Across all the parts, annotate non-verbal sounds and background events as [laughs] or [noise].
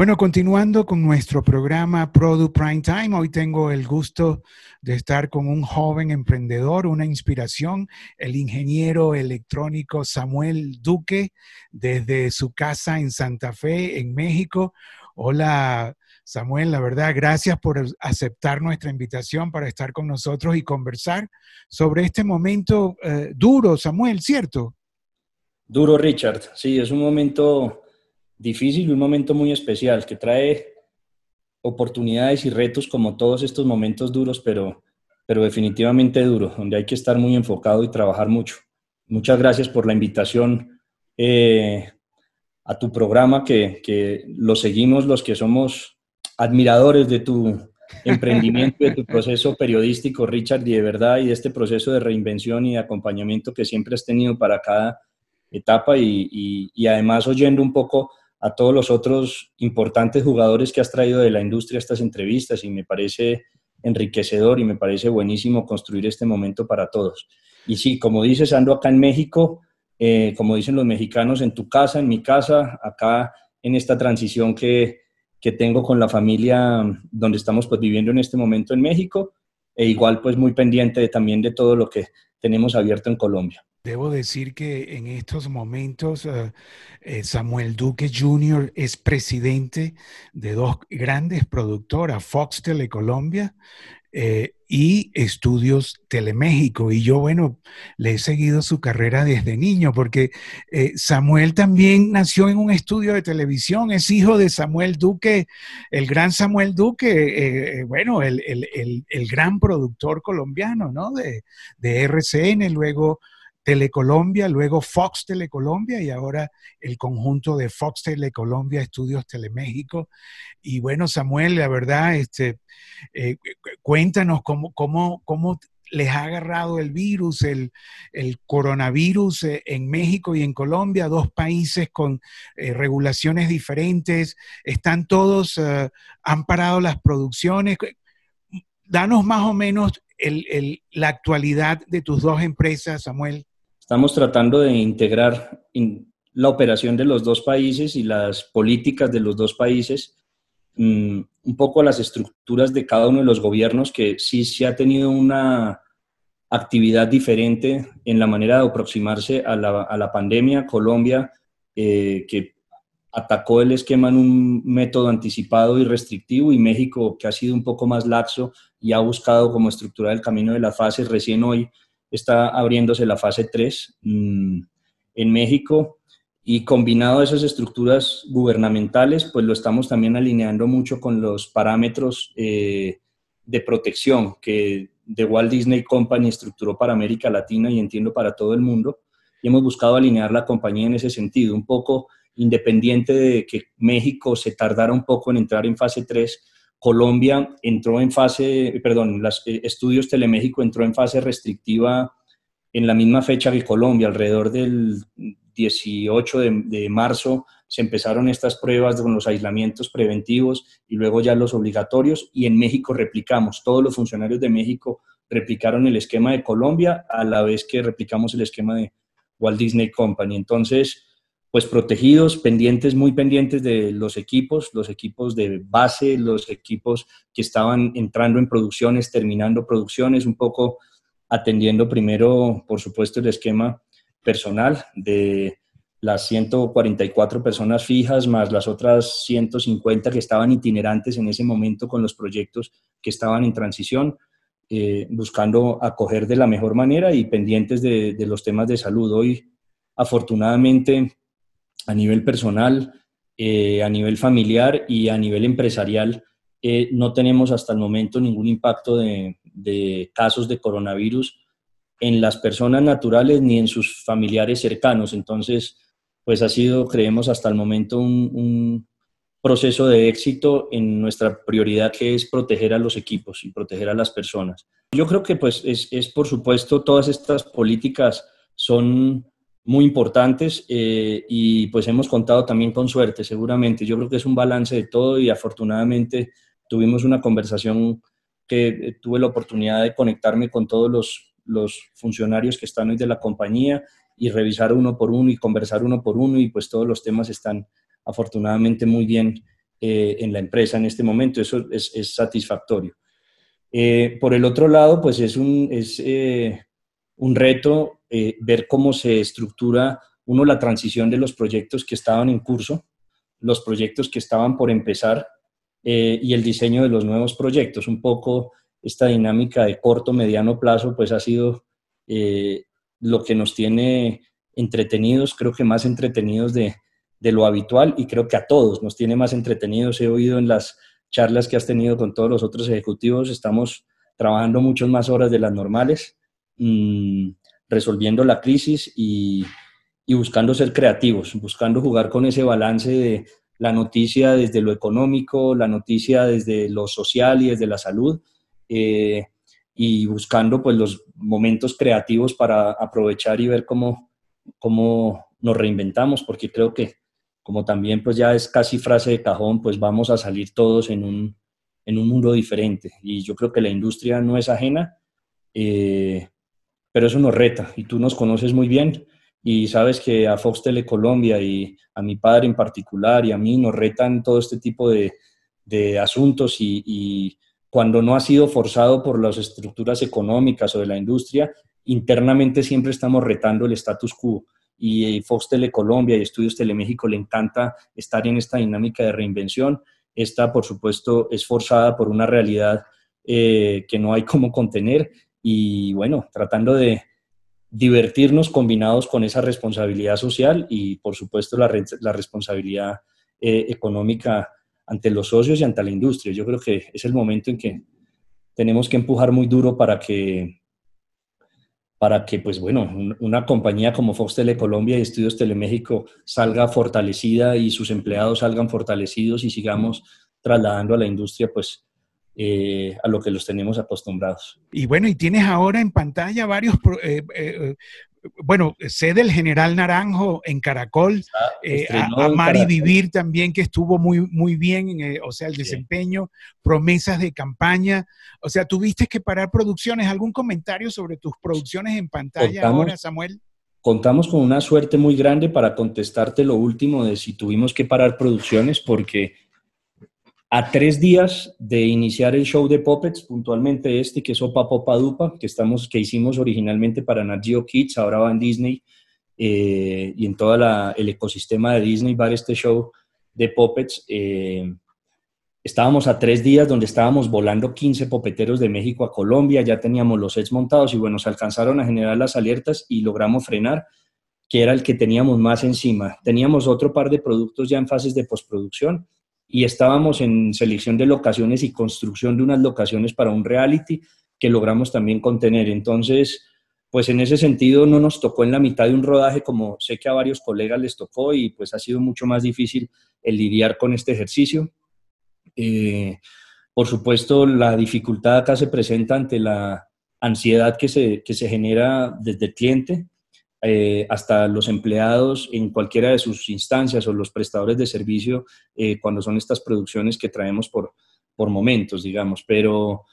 Bueno, continuando con nuestro programa Product Prime Time, hoy tengo el gusto de estar con un joven emprendedor, una inspiración, el ingeniero electrónico Samuel Duque, desde su casa en Santa Fe, en México. Hola, Samuel, la verdad, gracias por aceptar nuestra invitación para estar con nosotros y conversar sobre este momento eh, duro, Samuel, ¿cierto? Duro, Richard. Sí, es un momento difícil y un momento muy especial que trae oportunidades y retos como todos estos momentos duros, pero, pero definitivamente duro, donde hay que estar muy enfocado y trabajar mucho. Muchas gracias por la invitación eh, a tu programa, que, que lo seguimos los que somos admiradores de tu emprendimiento, de tu proceso periodístico, Richard, y de verdad, y de este proceso de reinvención y de acompañamiento que siempre has tenido para cada etapa y, y, y además oyendo un poco a todos los otros importantes jugadores que has traído de la industria a estas entrevistas y me parece enriquecedor y me parece buenísimo construir este momento para todos. Y sí, como dices, ando acá en México, eh, como dicen los mexicanos, en tu casa, en mi casa, acá en esta transición que, que tengo con la familia donde estamos pues viviendo en este momento en México e igual pues muy pendiente también de todo lo que tenemos abierto en Colombia. Debo decir que en estos momentos eh, eh, Samuel Duque Jr. es presidente de dos grandes productoras, Fox Telecolombia eh, y Estudios Teleméxico. Y yo, bueno, le he seguido su carrera desde niño, porque Samuel también nació en un estudio de televisión, es hijo de Samuel Duque, el gran Samuel Duque, bueno, el, gran productor colombiano, ¿no? De, de RCN, luego Telecolombia, luego Fox Telecolombia y ahora el conjunto de Fox Telecolombia Estudios Teleméxico. Y bueno, Samuel, la verdad, este, eh, cuéntanos cómo, cómo, cómo les ha agarrado el virus, el, coronavirus eh, en México y en Colombia, dos países con eh, regulaciones diferentes, están todos, han parado las producciones. Danos más o menos la actualidad de tus dos empresas, Samuel. Estamos tratando de integrar la operación de los dos países y las políticas de los dos países, mm, un poco las estructuras de cada uno de los gobiernos, que sí se ha tenido una actividad diferente en la manera de aproximarse a la, pandemia. Colombia, eh, que atacó el esquema en un método anticipado y restrictivo, y México, que ha sido un poco más laxo y ha buscado como estructurar el camino de las fases. Recién hoy está abriéndose la fase 3 mm, en México y combinado a esas estructuras gubernamentales, pues lo estamos también alineando mucho con los parámetros eh, de protección que The Walt Disney Company estructuró para América Latina y entiendo para todo el mundo. Y hemos buscado alinear la compañía en ese sentido, un poco independiente de que México se tardara un poco en entrar en fase 3, Colombia entró en fase, perdón, los eh, estudios Teleméxico entró en fase restrictiva en la misma fecha que Colombia, alrededor del 18 de, marzo se empezaron estas pruebas con los aislamientos preventivos y luego ya los obligatorios y en México replicamos, todos los funcionarios de México replicaron el esquema de Colombia a la vez que replicamos el esquema de Walt Disney Company. Entonces, pues protegidos, pendientes, muy pendientes de los equipos, los equipos de base, los equipos que estaban entrando en producciones, terminando producciones, un poco atendiendo primero, por supuesto, el esquema personal de las 144 personas fijas más las otras 150 que estaban itinerantes en ese momento con los proyectos que estaban en transición, eh, buscando acoger de la mejor manera y pendientes de, de los temas de salud. Hoy, afortunadamente, a nivel personal, eh, a nivel familiar y a nivel empresarial, eh, no tenemos hasta el momento ningún impacto de, casos de coronavirus en las personas naturales ni en sus familiares cercanos. Entonces, pues ha sido, creemos, hasta el momento un, proceso de éxito en nuestra prioridad que es proteger a los equipos y proteger a las personas. Yo creo que pues es, es por supuesto, todas estas políticas son muy importantes eh, y pues hemos contado también con suerte, seguramente. Yo creo que es un balance de todo y afortunadamente tuvimos una conversación que eh, tuve la oportunidad de conectarme con todos los, los funcionarios que están hoy de la compañía y revisar uno por uno y conversar uno por uno y pues todos los temas están afortunadamente muy bien eh, en la empresa en este momento. Eso es, satisfactorio. Eh, por el otro lado, pues es un, es, un reto ver cómo se estructura, uno, la transición de los proyectos que estaban en curso, los proyectos que estaban por empezar y el diseño de los nuevos proyectos. Un poco esta dinámica de corto, mediano plazo, pues ha sido lo que nos tiene entretenidos, creo que más entretenidos de, lo habitual y creo que a todos nos tiene más entretenidos. He oído en las charlas que has tenido con todos los otros ejecutivos, estamos trabajando muchas más horas de las normales, resolviendo la crisis y, buscando ser creativos, buscando jugar con ese balance de la noticia desde lo económico, la noticia desde lo social y desde la salud. Eh, y buscando pues los momentos creativos para aprovechar y ver cómo, cómo nos reinventamos, porque creo que como también pues ya es casi frase de cajón, pues vamos a salir todos en un, en un mundo diferente. Y yo creo que la industria no es ajena, eh, pero eso nos reta y tú nos conoces muy bien y sabes que a Fox Tele Colombia y a mi padre en particular y a mí nos retan todo este tipo de, de asuntos y cuando no ha sido forzado por las estructuras económicas o de la industria, internamente siempre estamos retando el status quo. Y Fox Colombia y Estudios Teleméxico le encanta estar en esta dinámica de reinvención. Esta, por supuesto, es forzada por una realidad eh, que no hay [laughs] cómo contener y, bueno, tratando de divertirnos combinados con esa responsabilidad social y, por supuesto, la, responsabilidad eh, económica ante los socios y ante la industria. Yo creo que es el momento en que tenemos que empujar muy duro para que, para que pues bueno, una compañía como Fox Tele Colombia y Estudios Teleméxico salga fortalecida y sus empleados salgan fortalecidos y sigamos trasladando a la industria pues eh, a lo que los tenemos acostumbrados. Y bueno, y tienes ahora en pantalla varios eh, eh, bueno, sé del General Naranjo en Caracol, eh, a, Mari Vivir también, que estuvo muy, muy bien, o sea, el desempeño, promesas de campaña, o sea, ¿tuviste que parar producciones? ¿Algún comentario sobre tus producciones en pantalla ahora, Samuel? Contamos con una suerte muy grande para contestarte lo último de si tuvimos que parar producciones, porque a tres días de iniciar el show de Puppets, puntualmente este, que es Opa Popa Dupa, que, estamos, que hicimos originalmente para Nat Geo Kids, ahora va en Disney, eh, y en todo el ecosistema de Disney va este show de Puppets. Eh, estábamos a tres días donde estábamos volando 15 popeteros de México a Colombia, ya teníamos los sets montados y bueno, se alcanzaron a generar las alertas y logramos frenar, que era el que teníamos más encima. Teníamos otro par de productos ya en fases de postproducción y estábamos en selección de locaciones y construcción de unas locaciones para un reality que logramos también contener. Entonces, pues en ese sentido no nos tocó en la mitad de un rodaje como sé que a varios colegas les tocó y pues ha sido mucho más difícil el lidiar con este ejercicio. Eh, por supuesto, la dificultad acá se presenta ante la ansiedad que se, que se genera desde el cliente, eh, hasta los empleados en cualquiera de sus instancias o los prestadores de servicio eh, cuando son estas producciones que traemos por, por momentos, digamos. Pero,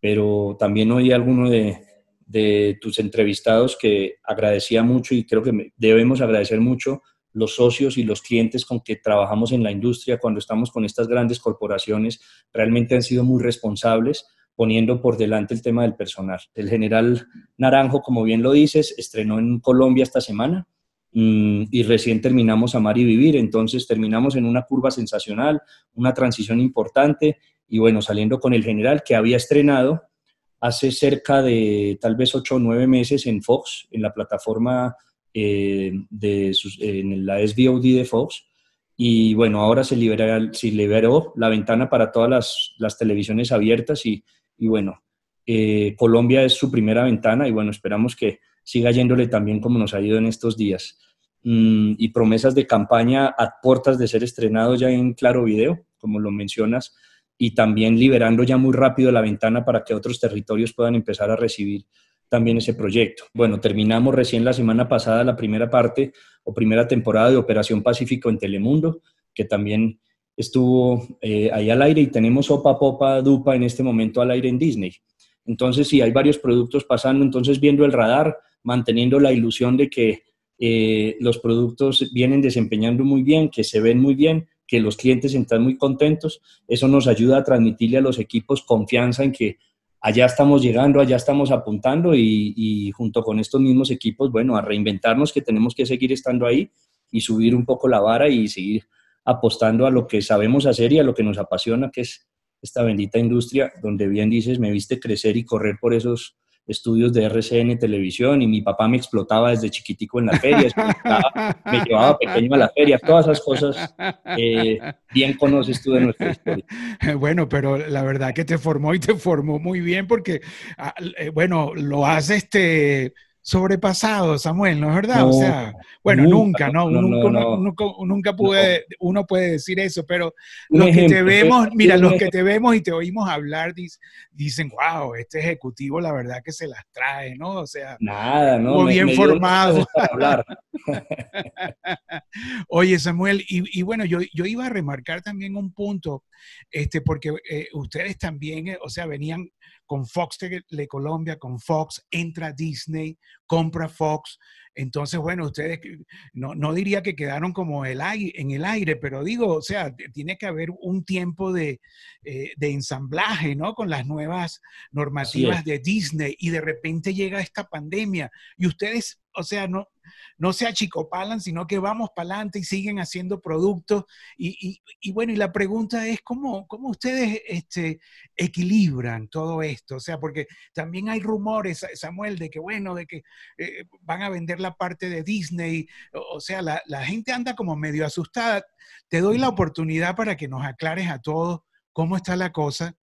pero también oí alguno de, de tus entrevistados que agradecía mucho y creo que debemos agradecer mucho los socios y los clientes con que trabajamos en la industria cuando estamos con estas grandes corporaciones realmente han sido muy responsables poniendo por delante el tema del personal. El general Naranjo, como bien lo dices, estrenó en Colombia esta semana mm, y recién terminamos Amar y Vivir, entonces terminamos en una curva sensacional, una transición importante y bueno, saliendo con el general que había estrenado hace cerca de tal vez ocho o nueve meses en Fox, en la plataforma eh, de en la SVOD de Fox. Y bueno, ahora se, se liberó la ventana para todas las, las televisiones abiertas y y bueno, eh, Colombia es su primera ventana y bueno, esperamos que siga yéndole también como nos ha ido en estos días. Mm, y promesas de campaña a puertas de ser estrenado ya en Claro Video, como lo mencionas, y también liberando ya muy rápido la ventana para que otros territorios puedan empezar a recibir también ese proyecto. Bueno, terminamos recién la semana pasada la primera parte o primera temporada de Operación Pacífico en Telemundo, que también estuvo eh, ahí al aire y tenemos Opa Popa Dupa en este momento al aire en Disney. Entonces, sí, hay varios productos pasando, entonces viendo el radar, manteniendo la ilusión de que eh, los productos vienen desempeñando muy bien, que se ven muy bien, que los clientes están muy contentos. Eso nos ayuda a transmitirle a los equipos confianza en que allá estamos llegando, allá estamos apuntando y, y junto con estos mismos equipos, bueno, a reinventarnos que tenemos que seguir estando ahí y subir un poco la vara y seguir apostando a lo que sabemos hacer y a lo que nos apasiona, que es esta bendita industria donde bien dices, me viste crecer y correr por esos estudios de RCN televisión y mi papá me explotaba desde chiquitico en la feria, me llevaba pequeño a la feria, todas esas cosas eh, bien conoces tú de nuestra historia. [laughs] Bueno, pero la verdad que te formó y te formó muy bien porque, ah, eh, bueno, lo hace este sobrepasado, Samuel, ¿no es verdad? o sea, bueno, nunca, ¿no? nunca, nunca, puede, uno puede decir eso, pero los que te vemos, mira, los que te vemos y te oímos hablar dicen, wow, este ejecutivo la verdad que se las trae, ¿no? O sea, nada, ¿no? Muy bien formado. [laughs] [laughs] Oye, Samuel, y, bueno, yo, yo, iba a remarcar también un punto, este, porque eh, ustedes también, eh, o sea, venían con Fox de Colombia, con Fox, entra Disney, compra Fox. Entonces, bueno, ustedes, no, no diría que quedaron como el aire, en el aire, pero digo, o sea, tiene que haber un tiempo de, eh, de ensamblaje, ¿no? Con las nuevas normativas de Disney y de repente llega esta pandemia y ustedes o sea, no, no se achicopalan, sino que vamos para adelante y siguen haciendo productos. Y, bueno, y la pregunta es, ¿cómo, cómo ustedes este, equilibran todo esto? O sea, porque también hay rumores, Samuel, de que, bueno, de que eh, van a vender la parte de Disney. O, sea, la, la, gente anda como medio asustada. Te doy la oportunidad para que nos aclares a todos cómo está la cosa.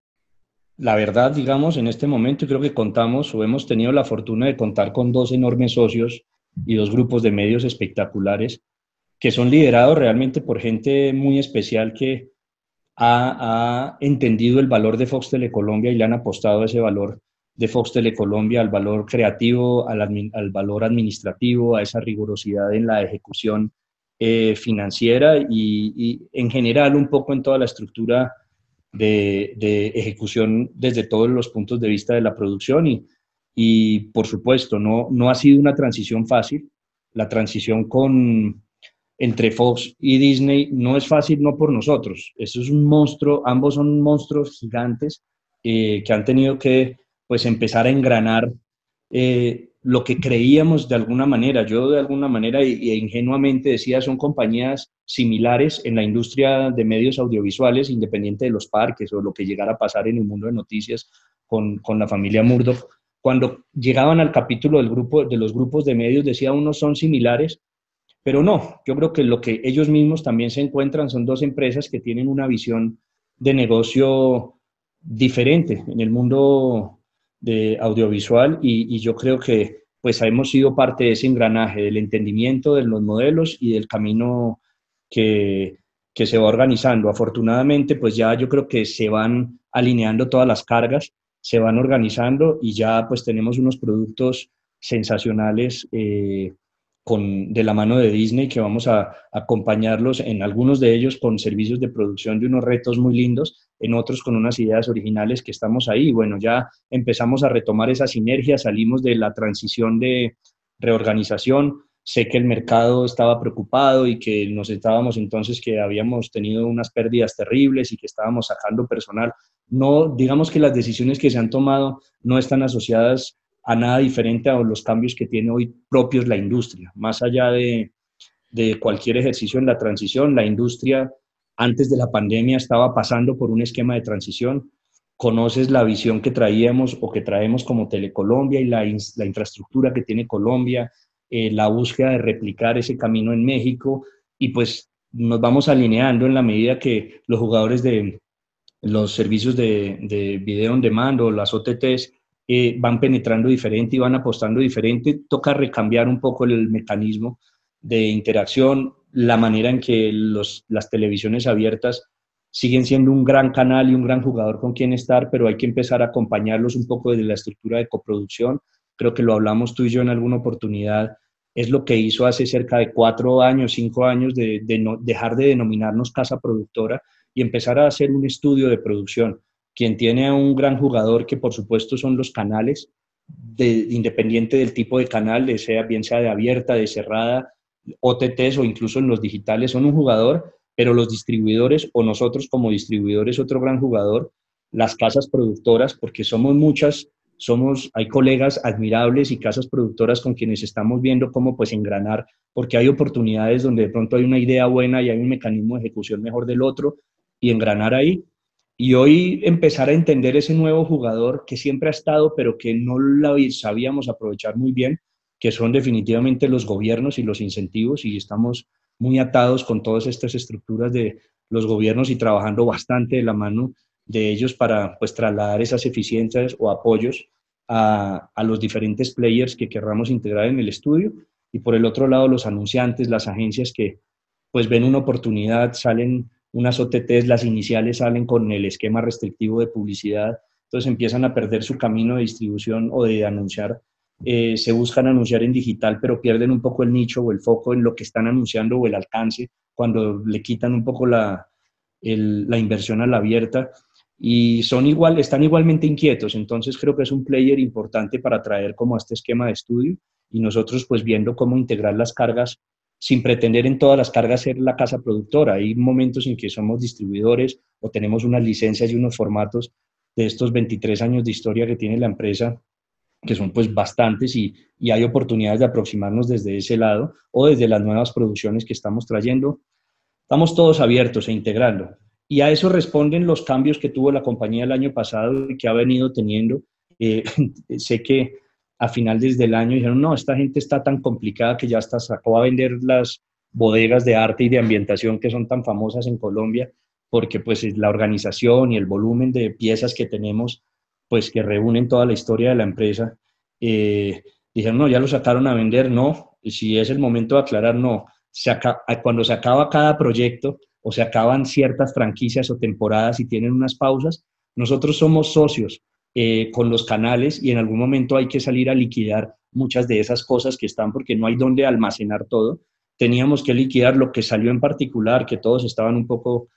La verdad, digamos, en este momento creo que contamos o hemos tenido la fortuna de contar con dos enormes socios y dos grupos de medios espectaculares que son liderados realmente por gente muy especial que ha, entendido el valor de Fox Telecolombia y le han apostado ese valor de Fox Telecolombia, al valor creativo, al, valor administrativo, a esa rigurosidad en la ejecución eh, financiera y, y, en general un poco en toda la estructura de, ejecución desde todos los puntos de vista de la producción y, y por supuesto, no, no ha sido una transición fácil. La transición con, entre Fox y Disney no es fácil, no por nosotros. Eso es un monstruo, ambos son monstruos gigantes eh, que han tenido que pues empezar a engranar eh, lo que creíamos de alguna manera, yo de alguna manera y, ingenuamente decía, son compañías similares en la industria de medios audiovisuales, independiente de los parques o lo que llegara a pasar en el mundo de noticias con, con la familia Murdoch. Cuando llegaban al capítulo del grupo, de los grupos de medios, decía uno son similares, pero no, yo creo que lo que ellos mismos también se encuentran son dos empresas que tienen una visión de negocio diferente en el mundo de audiovisual y, yo creo que pues hemos sido parte de ese engranaje, del entendimiento de los modelos y del camino que, que se va organizando. Afortunadamente, pues ya yo creo que se van alineando todas las cargas, se van organizando y ya pues tenemos unos productos sensacionales eh, de la mano de Disney, que vamos a, acompañarlos en algunos de ellos con servicios de producción de unos retos muy lindos, en otros con unas ideas originales que estamos ahí. Bueno, ya empezamos a retomar esa sinergia, salimos de la transición de reorganización. Sé que el mercado estaba preocupado y que nos estábamos entonces que habíamos tenido unas pérdidas terribles y que estábamos sacando personal. No, digamos que las decisiones que se han tomado no están asociadas a nada diferente a los cambios que tiene hoy propios la industria. Más allá de, cualquier ejercicio en la transición, la industria antes de la pandemia estaba pasando por un esquema de transición. Conoces la visión que traíamos o que traemos como Telecolombia y la, infraestructura que tiene Colombia, eh, la búsqueda de replicar ese camino en México y pues nos vamos alineando en la medida que los jugadores de los servicios de, de video on demand o las OTTs eh, van penetrando diferente y van apostando diferente, toca recambiar un poco el, mecanismo de interacción, la manera en que los, las televisiones abiertas siguen siendo un gran canal y un gran jugador con quien estar, pero hay que empezar a acompañarlos un poco desde la estructura de coproducción. Creo que lo hablamos tú y yo en alguna oportunidad. Es lo que hizo hace cerca de cuatro años, cinco años, de dejar de denominarnos casa productora y empezar a hacer un estudio de producción. Quien tiene a un gran jugador que por supuesto son los canales, de, independiente del tipo de canal, de sea, bien sea de abierta, de cerrada, OTTs o incluso en los digitales, son un jugador, pero los distribuidores o nosotros como distribuidores, otro gran jugador, las casas productoras, porque somos muchas, somos, hay colegas admirables y casas productoras con quienes estamos viendo cómo pues engranar, porque hay oportunidades donde de pronto hay una idea buena y hay un mecanismo de ejecución mejor del otro y engranar ahí. Y hoy empezar a entender ese nuevo jugador que siempre ha estado, pero que no lo sabíamos aprovechar muy bien, que son definitivamente los gobiernos y los incentivos, y estamos muy atados con todas estas estructuras de los gobiernos y trabajando bastante de la mano de ellos para pues trasladar esas eficiencias o apoyos a, a los diferentes players que querramos integrar en el estudio. Y por el otro lado, los anunciantes, las agencias que pues ven una oportunidad, salen unas OTTs, las iniciales salen con el esquema restrictivo de publicidad, entonces empiezan a perder su camino de distribución o de anunciar. Eh, se buscan anunciar en digital, pero pierden un poco el nicho o el foco en lo que están anunciando o el alcance cuando le quitan un poco la, la inversión a la abierta y son igual, están igualmente inquietos. Entonces creo que es un player importante para traer como a este esquema de estudio y nosotros pues viendo cómo integrar las cargas sin pretender en todas las cargas ser la casa productora. Hay momentos en que somos distribuidores o tenemos unas licencias y unos formatos de estos 23 años de historia que tiene la empresa, que son pues bastantes y, y hay oportunidades de aproximarnos desde ese lado o desde las nuevas producciones que estamos trayendo. Estamos todos abiertos e integrando. Y a eso responden los cambios que tuvo la compañía el año pasado y que ha venido teniendo. Eh, [laughs] sé que a final desde el año dijeron, no, esta gente está tan complicada que ya hasta sacó a vender las bodegas de arte y de ambientación que son tan famosas en Colombia, porque pues la organización y el volumen de piezas que tenemos, pues que reúnen toda la historia de la empresa, eh, dijeron, no, ya lo sacaron a vender, no, si es el momento de aclarar, no, se cuando se acaba cada proyecto o se acaban ciertas franquicias o temporadas y tienen unas pausas, nosotros somos socios eh, con los canales y en algún momento hay que salir a liquidar muchas de esas cosas que están porque no hay donde almacenar todo. Teníamos que liquidar lo que salió en particular, que todos estaban un poco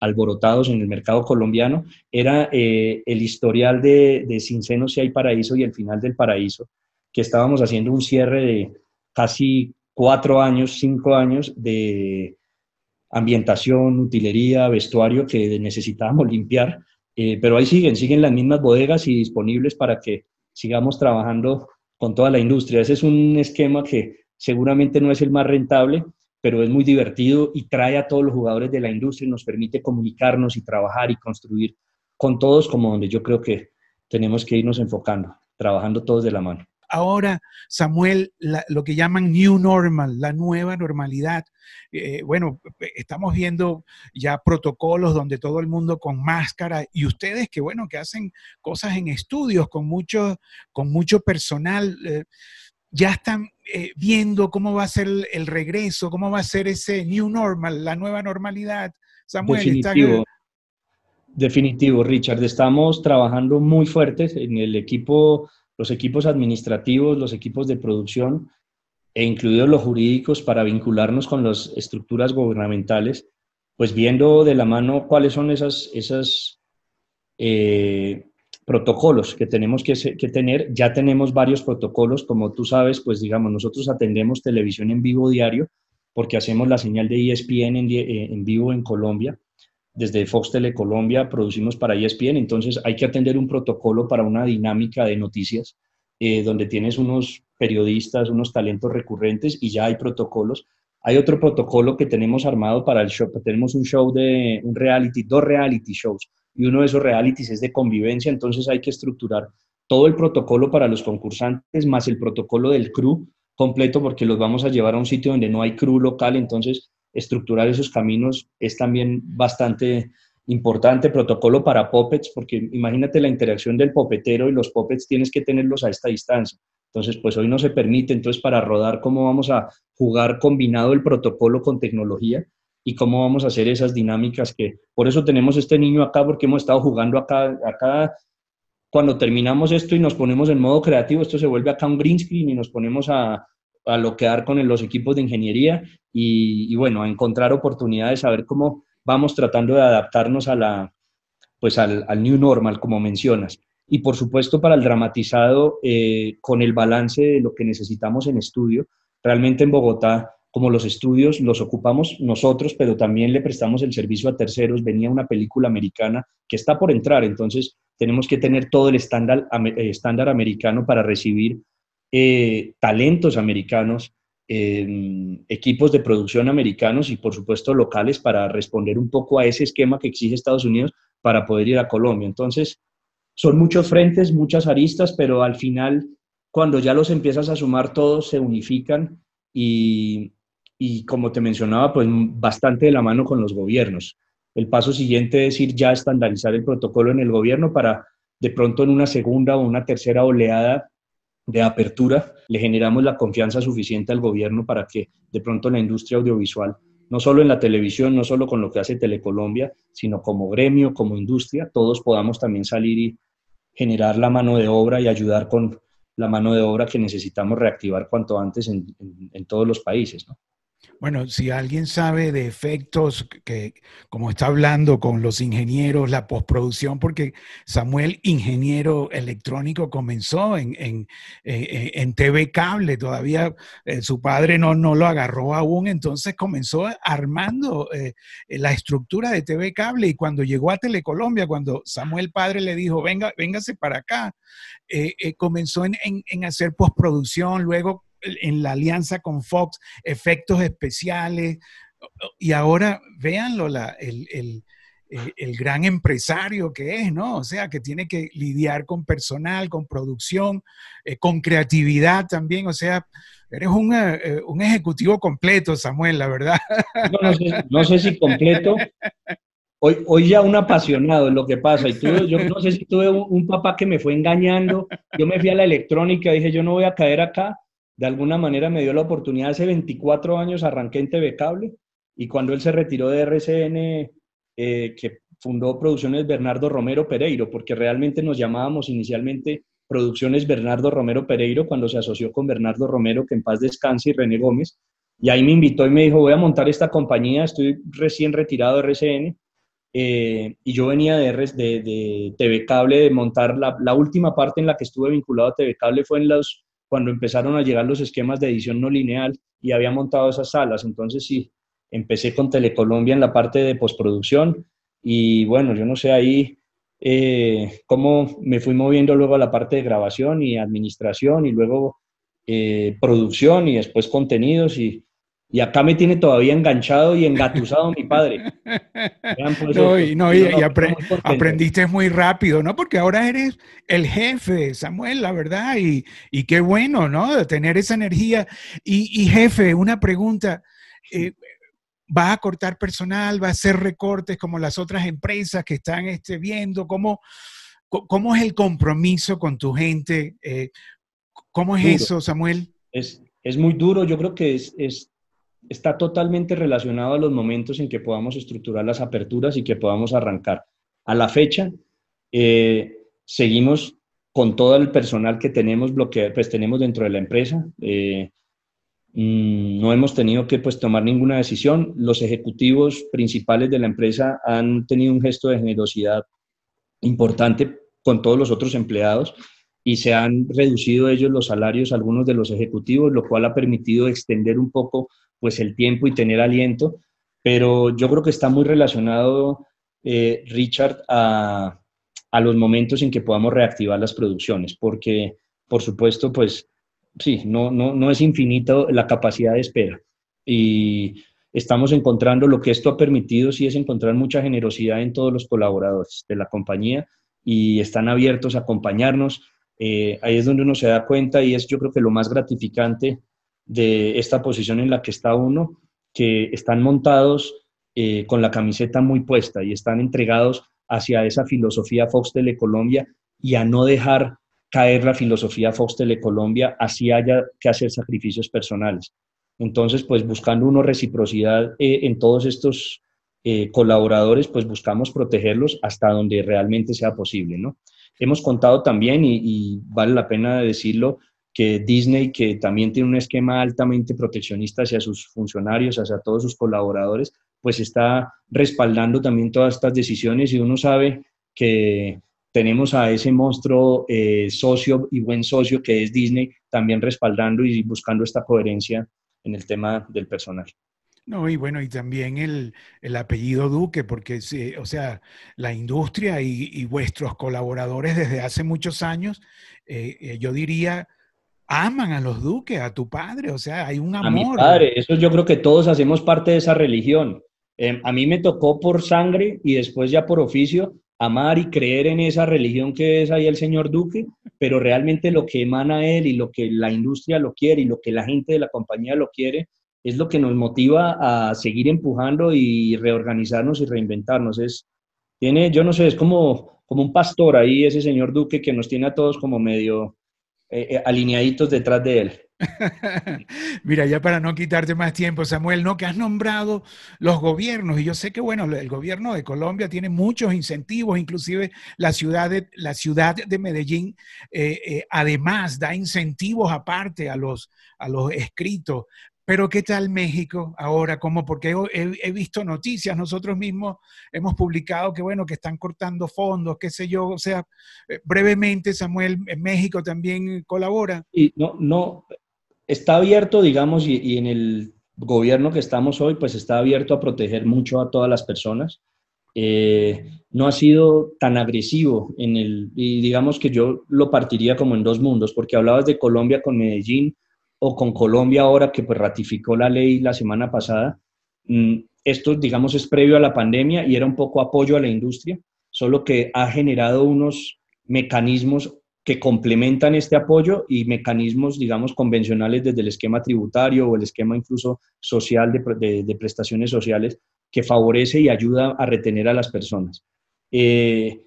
alborotados en el mercado colombiano, era eh, el historial de, de Sin Si Hay Paraíso y el final del Paraíso, que estábamos haciendo un cierre de casi cuatro años, cinco años de ambientación, utilería, vestuario que necesitábamos limpiar eh, pero ahí siguen, siguen las mismas bodegas y disponibles para que sigamos trabajando con toda la industria. Ese es un esquema que seguramente no es el más rentable, pero es muy divertido y trae a todos los jugadores de la industria y nos permite comunicarnos y trabajar y construir con todos como donde yo creo que tenemos que irnos enfocando, trabajando todos de la mano ahora, Samuel, lo que llaman New Normal, la nueva normalidad. Eh, bueno, estamos viendo ya protocolos donde todo el mundo con máscara y ustedes que, bueno, que hacen cosas en estudios con mucho, con mucho personal. Eh, ya están eh, viendo cómo va a ser el, regreso, cómo va a ser ese new normal, la nueva normalidad. Samuel, Definitivo. Definitivo, Richard. Estamos trabajando muy fuertes en el equipo los equipos administrativos, los equipos de producción e incluidos los jurídicos para vincularnos con las estructuras gubernamentales, pues viendo de la mano cuáles son esas, esas eh, protocolos que tenemos que, que, tener. Ya tenemos varios protocolos, como tú sabes, pues digamos, nosotros atendemos televisión en vivo diario porque hacemos la señal de ESPN en, en vivo en Colombia desde Fox Tele Colombia producimos para ESPN, entonces hay que atender un protocolo para una dinámica de noticias eh, donde tienes unos periodistas, unos talentos recurrentes y ya hay protocolos. Hay otro protocolo que tenemos armado para el show, tenemos un show de un reality, dos reality shows y uno de esos realities es de convivencia, entonces hay que estructurar todo el protocolo para los concursantes más el protocolo del crew completo porque los vamos a llevar a un sitio donde no hay crew local, entonces estructurar esos caminos es también bastante importante. Protocolo para puppets, porque imagínate la interacción del popetero y los puppets tienes que tenerlos a esta distancia. Entonces, pues hoy no se permite. Entonces, para rodar, ¿cómo vamos a jugar combinado el protocolo con tecnología? y cómo vamos a hacer esas dinámicas que por eso tenemos este niño acá porque hemos estado jugando acá acá cuando terminamos esto y nos ponemos en modo creativo esto se vuelve acá un green screen y nos ponemos a, a loquear con los equipos de ingeniería y, bueno, a encontrar oportunidades, a ver cómo vamos tratando de adaptarnos a la, pues al, new normal, como mencionas. Y por supuesto para el dramatizado, eh, con el balance de lo que necesitamos en estudio, realmente en Bogotá como los estudios los ocupamos nosotros, pero también le prestamos el servicio a terceros. Venía una película americana que está por entrar, entonces tenemos que tener todo el estándar, eh, estándar americano para recibir eh, talentos americanos, equipos de producción americanos y por supuesto locales para responder un poco a ese esquema que exige Estados Unidos para poder ir a Colombia. Entonces, son muchos frentes, muchas aristas, pero al final, cuando ya los empiezas a sumar todos, se unifican y, y como te mencionaba, pues bastante de la mano con los gobiernos. El paso siguiente es ir ya a estandarizar el protocolo en el gobierno para de pronto en una segunda o una tercera oleada de apertura le generamos la confianza suficiente al gobierno para que de pronto la industria audiovisual, no solo en la televisión, no solo con lo que hace Telecolombia, sino como gremio, como industria, todos podamos también salir y generar la mano de obra y ayudar con la mano de obra que necesitamos reactivar cuanto antes en, todos los países. ¿no? Bueno, si alguien sabe de efectos, que como está hablando con los ingenieros, la postproducción, porque Samuel, ingeniero electrónico, comenzó en, en, eh, en TV Cable, todavía eh, su padre no, no lo agarró aún, entonces comenzó armando eh, la estructura de TV Cable y cuando llegó a Telecolombia, cuando Samuel padre le dijo, venga, véngase para acá, comenzó en, en hacer postproducción, luego en la alianza con Fox, efectos especiales, y ahora véanlo, la, el, el, el, gran empresario que es, ¿no? O sea, que tiene que lidiar con personal, con producción, eh, con creatividad también, o sea, eres un, eh, un, ejecutivo completo, Samuel, la verdad. No, no, sé, no sé, si completo. Hoy, hoy ya un apasionado es lo que pasa. Y tuve, yo no sé si tuve un papá que me fue engañando. Yo me fui a la electrónica, dije, yo no voy a caer acá de alguna manera me dio la oportunidad, hace 24 años arranqué en TV Cable y cuando él se retiró de RCN, eh, que fundó Producciones Bernardo Romero Pereiro, porque realmente nos llamábamos inicialmente Producciones Bernardo Romero Pereiro cuando se asoció con Bernardo Romero, que en paz descanse, y René Gómez. Y ahí me invitó y me dijo, voy a montar esta compañía, estoy recién retirado de RCN. Eh, y yo venía de, de, de, TV Cable, de montar la, la, última parte en la que estuve vinculado a TV Cable fue en los cuando empezaron a llegar los esquemas de edición no lineal y había montado esas salas. Entonces sí, empecé con Telecolombia en la parte de postproducción y bueno, yo no sé ahí eh, cómo me fui moviendo luego a la parte de grabación y administración y luego eh, producción y después contenidos y y acá me tiene todavía enganchado y engatusado mi padre. No, y, no, y, aprendiste muy rápido, ¿no? Porque ahora eres el jefe, Samuel, la verdad, y, y qué bueno, ¿no? De tener esa energía. Y, jefe, una pregunta. Eh, ¿Va a cortar personal? ¿Va a hacer recortes como las otras empresas que están este, viendo? ¿Cómo, ¿Cómo es el compromiso con tu gente? Eh, ¿Cómo es eso, Samuel? Es, es muy duro. Yo creo que es, es está totalmente relacionado a los momentos en que podamos estructurar las aperturas y que podamos arrancar. A la fecha, eh, seguimos con todo el personal que tenemos bloqueado, pues tenemos dentro de la empresa. Eh, mm, no hemos tenido que pues, tomar ninguna decisión. Los ejecutivos principales de la empresa han tenido un gesto de generosidad importante con todos los otros empleados y se han reducido ellos los salarios, algunos de los ejecutivos, lo cual ha permitido extender un poco pues el tiempo y tener aliento, pero yo creo que está muy relacionado, eh, Richard, a, a, los momentos en que podamos reactivar las producciones, porque por supuesto, pues sí, no, no, no es infinito la capacidad de espera. Y estamos encontrando, lo que esto ha permitido, sí es encontrar mucha generosidad en todos los colaboradores de la compañía y están abiertos a acompañarnos. Eh, ahí es donde uno se da cuenta y es yo creo que lo más gratificante de esta posición en la que está uno, que están montados eh, con la camiseta muy puesta y están entregados hacia esa filosofía Fox Telecolombia y a no dejar caer la filosofía Fox Telecolombia, así haya que hacer sacrificios personales. Entonces, pues buscando una reciprocidad eh, en todos estos eh, colaboradores, pues buscamos protegerlos hasta donde realmente sea posible, ¿no? Hemos contado también, y vale la pena decirlo, que Disney, que también tiene un esquema altamente proteccionista hacia sus funcionarios, hacia todos sus colaboradores, pues está respaldando también todas estas decisiones y uno sabe que tenemos a ese monstruo eh, socio y buen socio que es Disney también respaldando y buscando esta coherencia en el tema del personal. No, y bueno, y también el, apellido Duque, porque, o sea, la industria y, vuestros colaboradores desde hace muchos años, eh, eh, yo diría, aman a los Duques, a tu padre, o sea, hay un amor. A mi padre, eso yo creo que todos hacemos parte de esa religión. Em, a mí me tocó por sangre y después ya por oficio amar y creer en esa religión que es ahí el señor Duque, pero realmente lo que emana él y lo que la industria lo quiere y lo que la gente de la compañía lo quiere es lo que nos motiva a seguir empujando y reorganizarnos y reinventarnos. Es, tiene, yo no sé, es como, como un pastor ahí, ese señor Duque que nos tiene a todos como medio eh, eh, alineaditos detrás de él. [laughs] Mira, ya para no quitarte más tiempo, Samuel, ¿no? Que has nombrado los gobiernos, y yo sé que, bueno, el gobierno de Colombia tiene muchos incentivos, inclusive la ciudad de, la ciudad de Medellín, eh, además, da incentivos aparte a los, a los escritos pero ¿qué tal México ahora? Como porque he, visto noticias, nosotros mismos hemos publicado que bueno, que están cortando fondos, qué sé yo, o sea, eh, brevemente Samuel, en México también colabora. No, no, está abierto, digamos, y, en el gobierno que estamos hoy, pues está abierto a proteger mucho a todas las personas. Eh, no ha sido tan agresivo en el, y digamos que yo lo partiría como en dos mundos, porque hablabas de Colombia con Medellín, o con Colombia ahora que pues ratificó la ley la semana pasada. Mm, esto, digamos, es previo a la pandemia y era un poco apoyo a la industria, solo que ha generado unos mecanismos que complementan este apoyo y mecanismos, digamos, convencionales desde el esquema tributario o el esquema incluso social de, prestaciones sociales que favorece y ayuda a retener a las personas. Eh,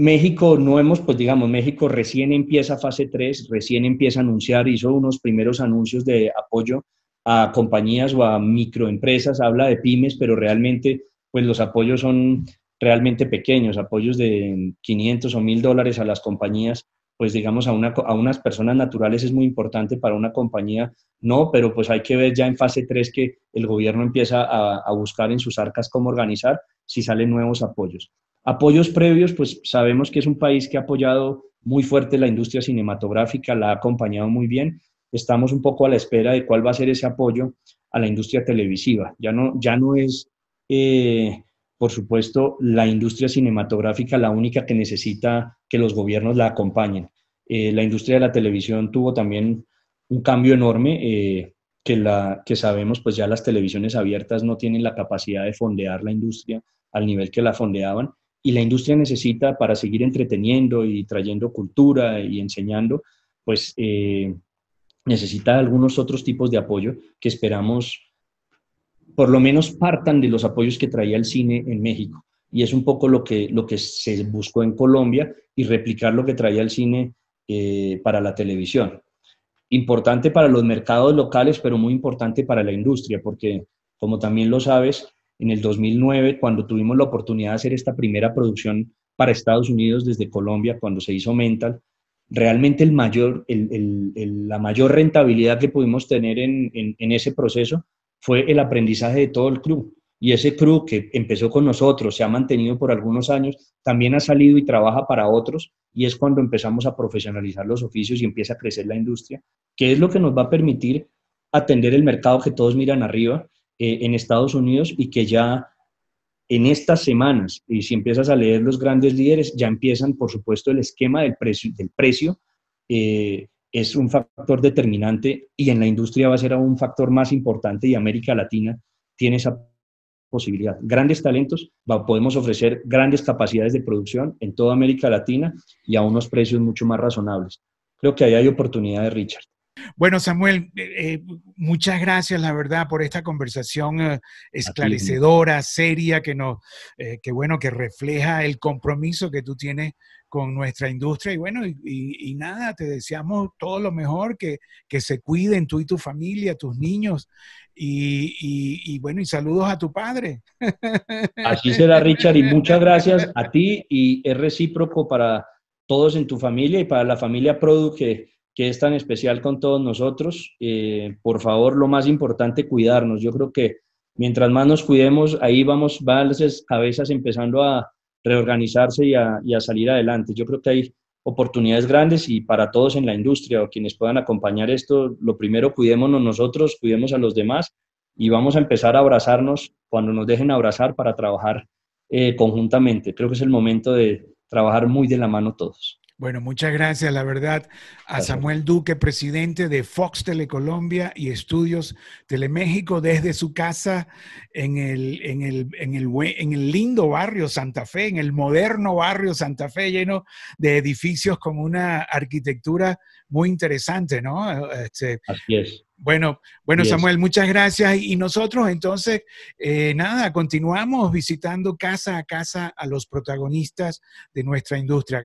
México no hemos, pues digamos, México recién empieza fase 3, recién empieza a anunciar, hizo unos primeros anuncios de apoyo a compañías o a microempresas, habla de pymes, pero realmente pues los apoyos son realmente pequeños, apoyos de 500 o 1000 dólares a las compañías, pues digamos a, una, a unas personas naturales es muy importante para una compañía, no, pero pues hay que ver ya en fase 3 que el gobierno empieza a, a buscar en sus arcas cómo organizar si salen nuevos apoyos. Apoyos previos, pues sabemos que es un país que ha apoyado muy fuerte la industria cinematográfica, la ha acompañado muy bien. Estamos un poco a la espera de cuál va a ser ese apoyo a la industria televisiva. Ya no, ya no es, eh, por supuesto, la industria cinematográfica la única que necesita que los gobiernos la acompañen. Eh, la industria de la televisión tuvo también un cambio enorme. Eh, que, la, que sabemos, pues ya las televisiones abiertas no tienen la capacidad de fondear la industria al nivel que la fondeaban y la industria necesita para seguir entreteniendo y trayendo cultura y enseñando, pues eh, necesita algunos otros tipos de apoyo que esperamos por lo menos partan de los apoyos que traía el cine en México. Y es un poco lo que, lo que se buscó en Colombia y replicar lo que traía el cine eh, para la televisión. Importante para los mercados locales, pero muy importante para la industria, porque como también lo sabes, en el 2009, cuando tuvimos la oportunidad de hacer esta primera producción para Estados Unidos desde Colombia, cuando se hizo Mental, realmente el mayor, la mayor rentabilidad que pudimos tener en, ese proceso fue el aprendizaje de todo el crew. Y ese crew que empezó con nosotros, se ha mantenido por algunos años, también ha salido y trabaja para otros, y es cuando empezamos a profesionalizar los oficios y empieza a crecer la industria, que es lo que nos va a permitir atender el mercado que todos miran arriba eh, en Estados Unidos y que ya en estas semanas, y si empiezas a leer los grandes líderes, ya empiezan, por supuesto, el esquema del precio, del precio eh, es un factor determinante y en la industria va a ser aún un factor más importante y América Latina tiene esa posibilidad. Grandes talentos, podemos ofrecer grandes capacidades de producción en toda América Latina y a unos precios mucho más razonables. Creo que ahí hay oportunidades, Richard. Bueno, Samuel, eh, eh, muchas gracias, la verdad, por esta conversación eh, esclarecedora, seria, que, nos, que, bueno, que refleja el compromiso que tú tienes con nuestra industria. Y bueno, y, nada, te deseamos todo lo mejor, que, que, se cuiden tú y tu familia, tus niños. Y, y, bueno, y saludos a tu padre. Así será, Richard, y muchas [laughs] gracias a ti y es recíproco para todos en tu familia y para la familia Produ que que es tan especial con todos nosotros. Eh, por favor, lo más importante, cuidarnos. Yo creo que mientras más nos cuidemos, ahí vamos, van las cabezas empezando a reorganizarse y a, salir adelante. Yo creo que hay oportunidades grandes y para todos en la industria o quienes puedan acompañar esto, lo primero, cuidémonos nosotros, cuidemos a los demás y vamos a empezar a abrazarnos cuando nos dejen abrazar para trabajar eh, conjuntamente. Creo que es el momento de trabajar muy de la mano todos. Bueno, muchas gracias, la verdad, a Samuel Duque, presidente de Fox Telecolombia y Estudios Teleméxico, desde su casa en el, en, el, en, el, en el lindo barrio Santa Fe, en el moderno barrio Santa Fe, lleno de edificios con una arquitectura muy interesante, ¿no? Este, Así es. Bueno, bueno Samuel, muchas gracias. Y nosotros entonces, eh, nada, continuamos visitando casa a casa a los protagonistas de nuestra industria.